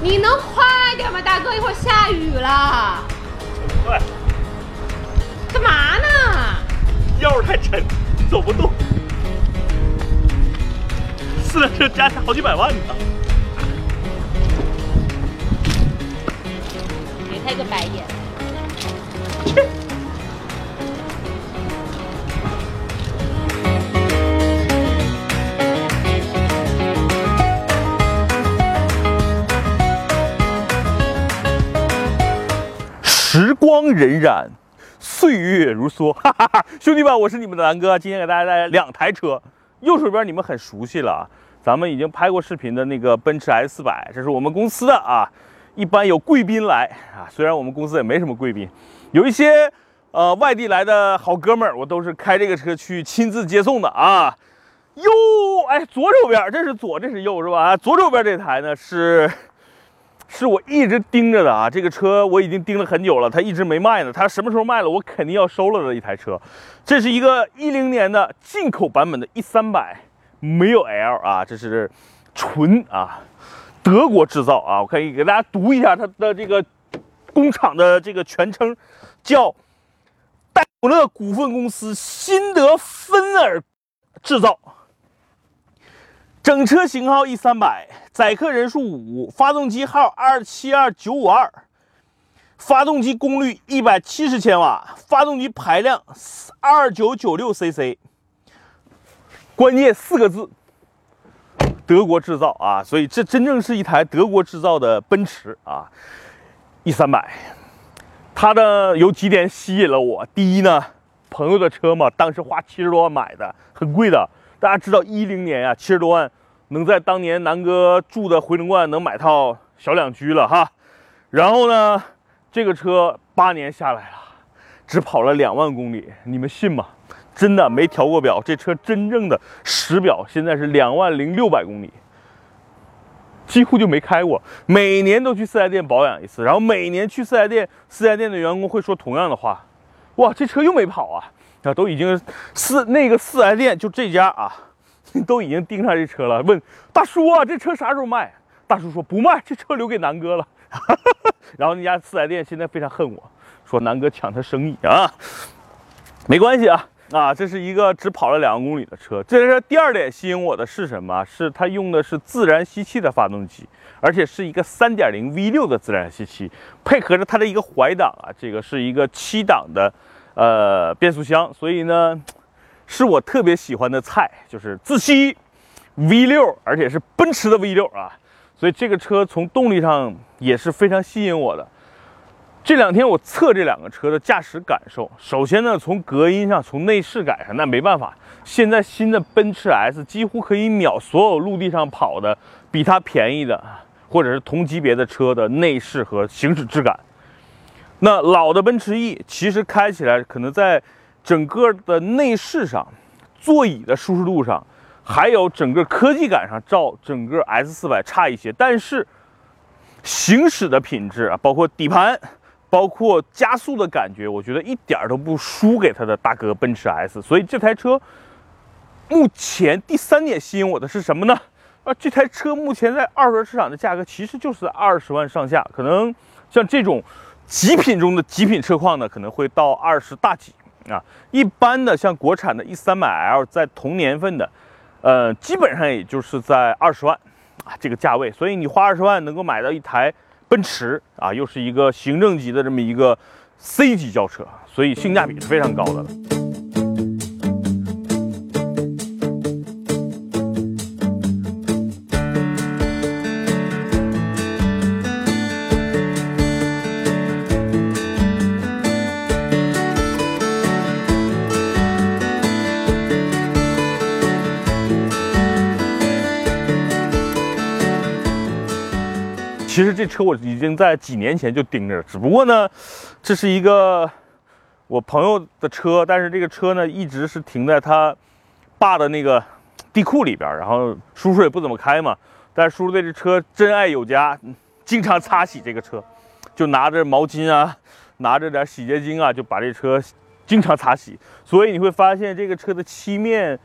你能快点吗，大哥？一会儿下雨了。快！干嘛呢？腰太沉，走不动。四辆车加起来好几百万呢。给他一个白眼。时光荏苒，岁月如梭，哈哈哈！兄弟们，我是你们的南哥，今天给大家带来两台车。右手边你们很熟悉了啊，咱们已经拍过视频的那个奔驰 S 四百，这是我们公司的啊。一般有贵宾来啊，虽然我们公司也没什么贵宾，有一些呃外地来的好哥们儿，我都是开这个车去亲自接送的啊。右，哎，左手边这是左，这是右是吧？啊，左手边这台呢是。是我一直盯着的啊，这个车我已经盯了很久了，它一直没卖呢。它什么时候卖了，我肯定要收了的一台车。这是一个一零年的进口版本的 E 三百，没有 L 啊，这是纯啊，德国制造啊。我可以给大家读一下它的这个工厂的这个全称，叫戴姆勒股份公司辛德芬尔制造。整车型号 E 三百，载客人数五，发动机号二七二九五二，发动机功率一百七十千瓦，发动机排量二九九六 cc。关键四个字：德国制造啊！所以这真正是一台德国制造的奔驰啊！E 三百，它的有几点吸引了我。第一呢，朋友的车嘛，当时花七十多万买的，很贵的。大家知道一零年呀，七十多万。能在当年南哥住的回龙观能买套小两居了哈，然后呢，这个车八年下来了，只跑了两万公里，你们信吗？真的没调过表，这车真正的实表现在是两万零六百公里，几乎就没开过，每年都去四 S 店保养一次，然后每年去四 S 店，四 S 店的员工会说同样的话，哇，这车又没跑啊，啊，都已经四那个四 S 店就这家啊。都已经盯上这车了，问大叔啊，这车啥时候卖？大叔说不卖，这车留给南哥了。然后那家四 S 店现在非常恨我，说南哥抢他生意啊。没关系啊，啊，这是一个只跑了两万公里的车。这是第二点吸引我的是什么？是它用的是自然吸气的发动机，而且是一个3.0 V6 的自然吸气，配合着它的一个怀档啊，这个是一个七档的呃变速箱，所以呢。是我特别喜欢的菜，就是自吸 V6，而且是奔驰的 V6 啊，所以这个车从动力上也是非常吸引我的。这两天我测这两个车的驾驶感受，首先呢，从隔音上，从内饰感上，那没办法，现在新的奔驰 S 几乎可以秒所有陆地上跑的比它便宜的或者是同级别的车的内饰和行驶质感。那老的奔驰 E 其实开起来可能在。整个的内饰上，座椅的舒适度上，还有整个科技感上，照整个 S 四百差一些。但是行驶的品质啊，包括底盘，包括加速的感觉，我觉得一点都不输给它的大哥奔驰 S。所以这台车目前第三点吸引我的是什么呢？啊，这台车目前在二手车市场的价格其实就是二十万上下，可能像这种极品中的极品车况呢，可能会到二十大几。啊，一般的像国产的 E300L，在同年份的，呃，基本上也就是在二十万啊这个价位，所以你花二十万能够买到一台奔驰啊，又是一个行政级的这么一个 C 级轿车，所以性价比是非常高的了。其实这车我已经在几年前就盯着了，只不过呢，这是一个我朋友的车，但是这个车呢一直是停在他爸的那个地库里边，然后叔叔也不怎么开嘛，但是叔叔对这车真爱有加，经常擦洗这个车，就拿着毛巾啊，拿着点洗洁精啊，就把这车经常擦洗，所以你会发现这个车的漆面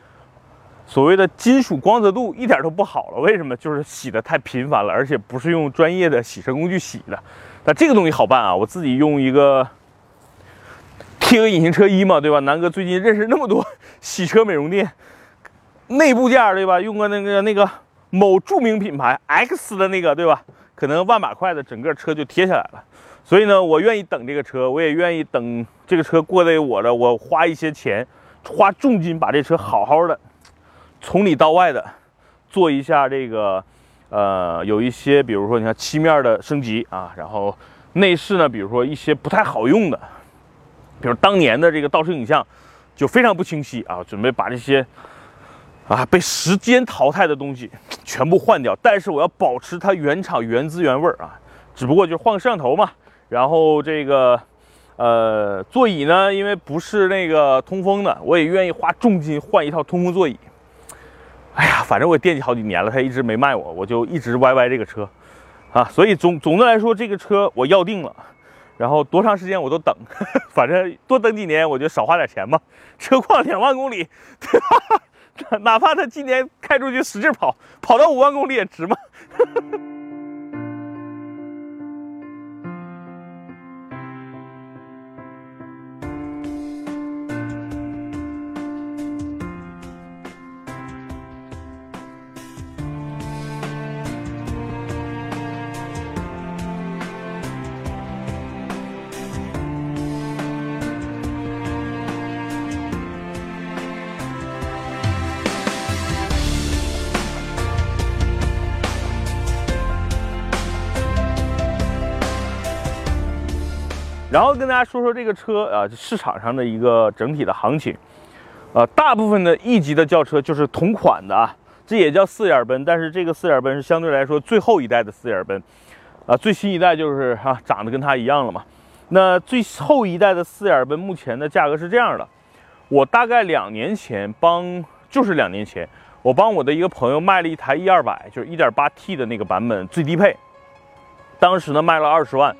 所谓的金属光泽度一点都不好了。为什么？就是洗的太频繁了，而且不是用专业的洗车工具洗的。但这个东西好办啊，我自己用一个贴个隐形车衣嘛，对吧？南哥最近认识那么多洗车美容店，内部件对吧？用个那个那个某著名品牌 X 的那个对吧？可能万把块的，整个车就贴下来了。所以呢，我愿意等这个车，我也愿意等这个车过来我的，我花一些钱，花重金把这车好好的从里到外的做一下这个，呃，有一些比如说你看漆面的升级啊，然后内饰呢，比如说一些不太好用的，比如当年的这个倒车影像就非常不清晰啊，准备把这些啊被时间淘汰的东西全部换掉，但是我要保持它原厂原汁原味啊，只不过就是换个摄像头嘛。然后这个，呃，座椅呢，因为不是那个通风的，我也愿意花重金换一套通风座椅。反正我也惦记好几年了，他一直没卖我，我就一直歪歪这个车，啊，所以总总的来说，这个车我要定了。然后多长时间我都等，反正多等几年，我就少花点钱嘛。车况两万公里，对吧？哪怕他今年开出去使劲跑，跑到五万公里也值嘛。然后跟大家说说这个车啊，市场上的一个整体的行情，呃，大部分的 E 级的轿车就是同款的啊，这也叫四眼奔，但是这个四眼奔是相对来说最后一代的四眼奔，啊，最新一代就是哈长得跟它一样了嘛。那最后一代的四眼奔目前的价格是这样的，我大概两年前帮，就是两年前，我帮我的一个朋友卖了一台 E 二百，就是 1.8T 的那个版本最低配，当时呢卖了二十万。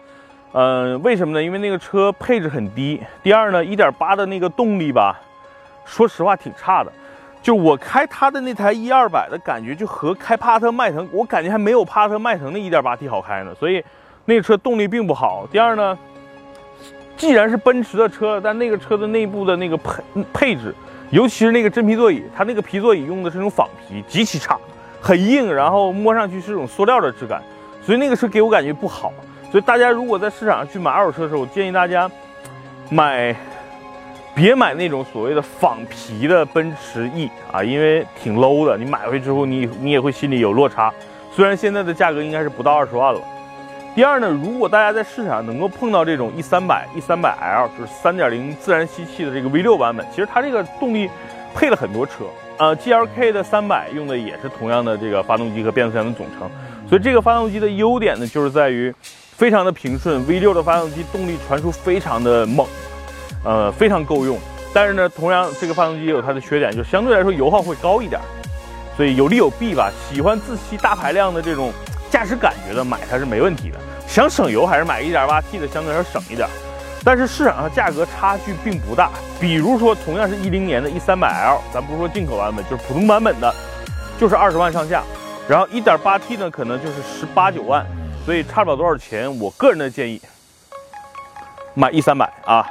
嗯，为什么呢？因为那个车配置很低。第二呢，一点八的那个动力吧，说实话挺差的。就我开它的那台一二百的感觉，就和开帕萨特迈腾，我感觉还没有帕萨特迈腾的一点八 T 好开呢。所以那个车动力并不好。第二呢，既然是奔驰的车，但那个车的内部的那个配配置，尤其是那个真皮座椅，它那个皮座椅用的是那种仿皮，极其差，很硬，然后摸上去是种塑料的质感，所以那个车给我感觉不好。所以大家如果在市场上去买二手车的时候，我建议大家买，别买那种所谓的仿皮的奔驰 E 啊，因为挺 low 的。你买回去之后，你你也会心里有落差。虽然现在的价格应该是不到二十万了。第二呢，如果大家在市场上能够碰到这种 E 三百、E 三百 L，就是三点零自然吸气的这个 V 六版本，其实它这个动力配了很多车。呃，GLK 的三百用的也是同样的这个发动机和变速箱的总成。所以这个发动机的优点呢，就是在于。非常的平顺，V6 的发动机动力传输非常的猛，呃，非常够用。但是呢，同样这个发动机也有它的缺点，就相对来说油耗会高一点。所以有利有弊吧。喜欢自吸大排量的这种驾驶感觉的，买它是没问题的。想省油还是买 1.8T 的，相对来说省一点。但是市场上价格差距并不大。比如说，同样是一零年的 E300L，咱不说进口版本，就是普通版本的，就是二十万上下。然后 1.8T 呢，可能就是十八九万。所以差不了多少钱，我个人的建议买一三百啊。